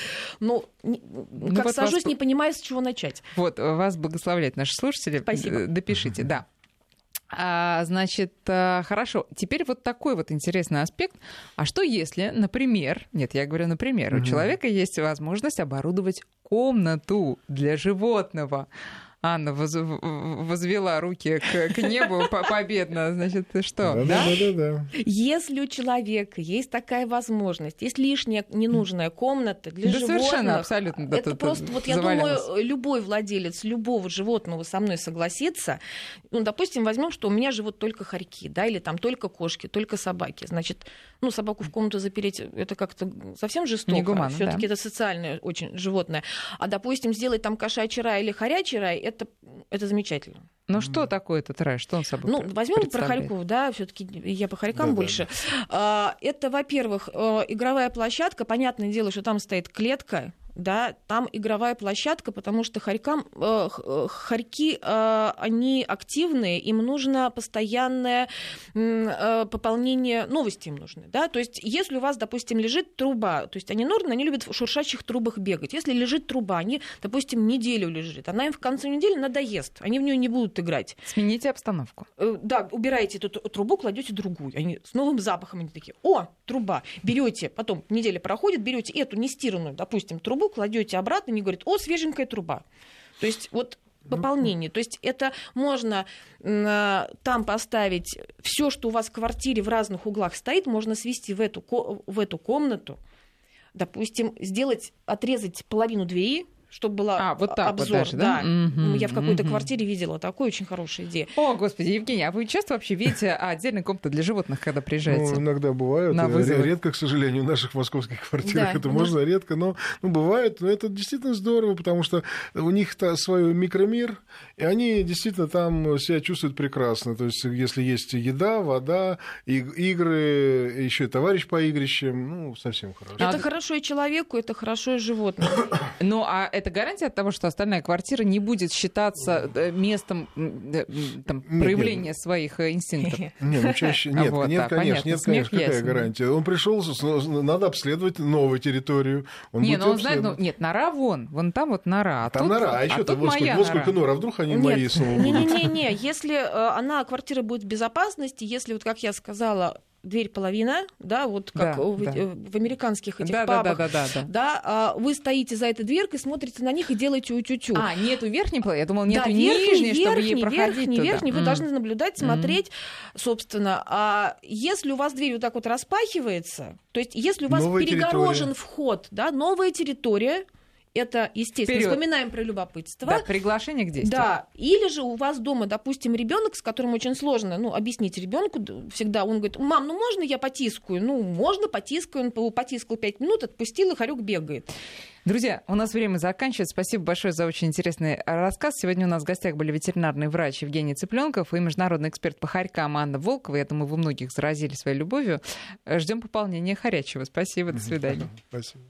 но не- Ну как вот сажусь, вас- не понимаю, с чего начать. Вот, вас благословляют наши слушатели. Спасибо. Д- Допишите, да. А, значит, а, хорошо. Теперь вот такой вот интересный аспект. А что если, например, нет, я говорю, например, у Мгм. человека есть возможность оборудовать комнату для животного. Анна воз- возвела руки к, к небу по- победно. Значит, ты что? Да? Да-да-да. Если у человека есть такая возможность, есть лишняя ненужная комната для Да животных, совершенно, абсолютно. да, это тут просто, вот я думаю, любой владелец любого животного со мной согласится. Ну, допустим, возьмем, что у меня живут только хорьки, да, или там только кошки, только собаки. Значит, ну, собаку в комнату запереть, это как-то совсем жестоко. Негуманно, все таки да. это социальное очень животное. А, допустим, сделать там кошачий рай или хорячий рай, это, это замечательно. Ну что такое этот рай? Что он собой Ну, возьмем про хорьков, да, все-таки я по хорькам Да-да. больше. А, Это, во-первых, э, игровая площадка. Понятное дело, что там стоит клетка, да, там игровая площадка, потому что хорькам, э, хорьки, э, они активные, им нужно постоянное э, пополнение, новости им нужны, да, то есть если у вас, допустим, лежит труба, то есть они норны, они любят в шуршащих трубах бегать, если лежит труба, они, допустим, неделю лежит, она им в конце недели надоест, они в нее не будут играть, Смените обстановку. Э, да, убираете эту трубу, кладете другую. Они с новым запахом они такие: о, труба. Берете, потом неделя проходит, берете эту нестиранную, допустим, трубу, кладете обратно, они говорят, о, свеженькая труба. То есть вот пополнение. То есть это можно а, там поставить все, что у вас в квартире в разных углах стоит, можно свести в эту, в эту комнату, допустим, сделать, отрезать половину двери, чтобы была А, вот так вот обзор. даже, да? Мгм, Я в какой-то мгм. квартире видела такую очень хорошая идея. О, господи, Евгений, а вы часто вообще видите отдельные комнаты для животных, когда приезжаете? Ну, иногда бывают. На э, вызовы. Редко, к сожалению, в наших московских квартирах Да, это у можно, редко, но ну, бывает. Но это действительно здорово, потому что у них -то свой микромир, и они действительно там себя чувствуют прекрасно. То есть, если есть еда, вода, и- игры, еще и товарищ по игрищам, ну, совсем хорошо. А Это д- хорошо и человеку, это хорошо и животному. Ну, а это гарантия от того, что остальная квартира не будет считаться э, местом там, Нет, проявления своих э, инстинктов? Не, ну чаще нет, Вот, нет, да, конечно, понятно. нет, Смех конечно, какая ясен. гарантия? Он пришел, надо обследовать новую территорию. Он Не, будет ну он знает, ну, нет, нора вон, вон там вот нора. А Там тут, нора, а еще а тут вот сколько, моя вот сколько нора. нор, а вдруг они мои Нет, снова будут? не-не-не, если э, она, квартира будет в безопасности, если, вот как я сказала, дверь половина, да, вот как Да, в, да. в американских этих Да, да, да, пабах, да, да, да. да, а вы стоите за этой дверкой, смотрите на них и делаете утю-тю. А, нету верхней половины? Я думала, нету да, верхний, нижней, чтобы ей верхний, проходить верхний, туда. верхний, вы М. должны наблюдать, смотреть, собственно. А если у вас дверь вот так вот распахивается, то есть если у вас Новая перегорожен территория. вход, да, новая территория, это, естественно, Вперёд. вспоминаем про любопытство. Да, приглашение к действию. Да, или же у вас дома, допустим, ребенок, с которым очень сложно, ну, объяснить ребенку всегда, он говорит, мам, ну можно я потискаю? Ну, можно, потискаю, он по- потискал пять минут, отпустил, и хорек бегает. Друзья, у нас время заканчивается. Спасибо большое за очень интересный рассказ. Сегодня у нас в гостях были ветеринарный врач Евгений Цыпленков и международный эксперт по хорькам Анна Волкова. Я думаю, вы многих заразили своей любовью. Ждем пополнения хорячего. Спасибо, до свидания. Спасибо.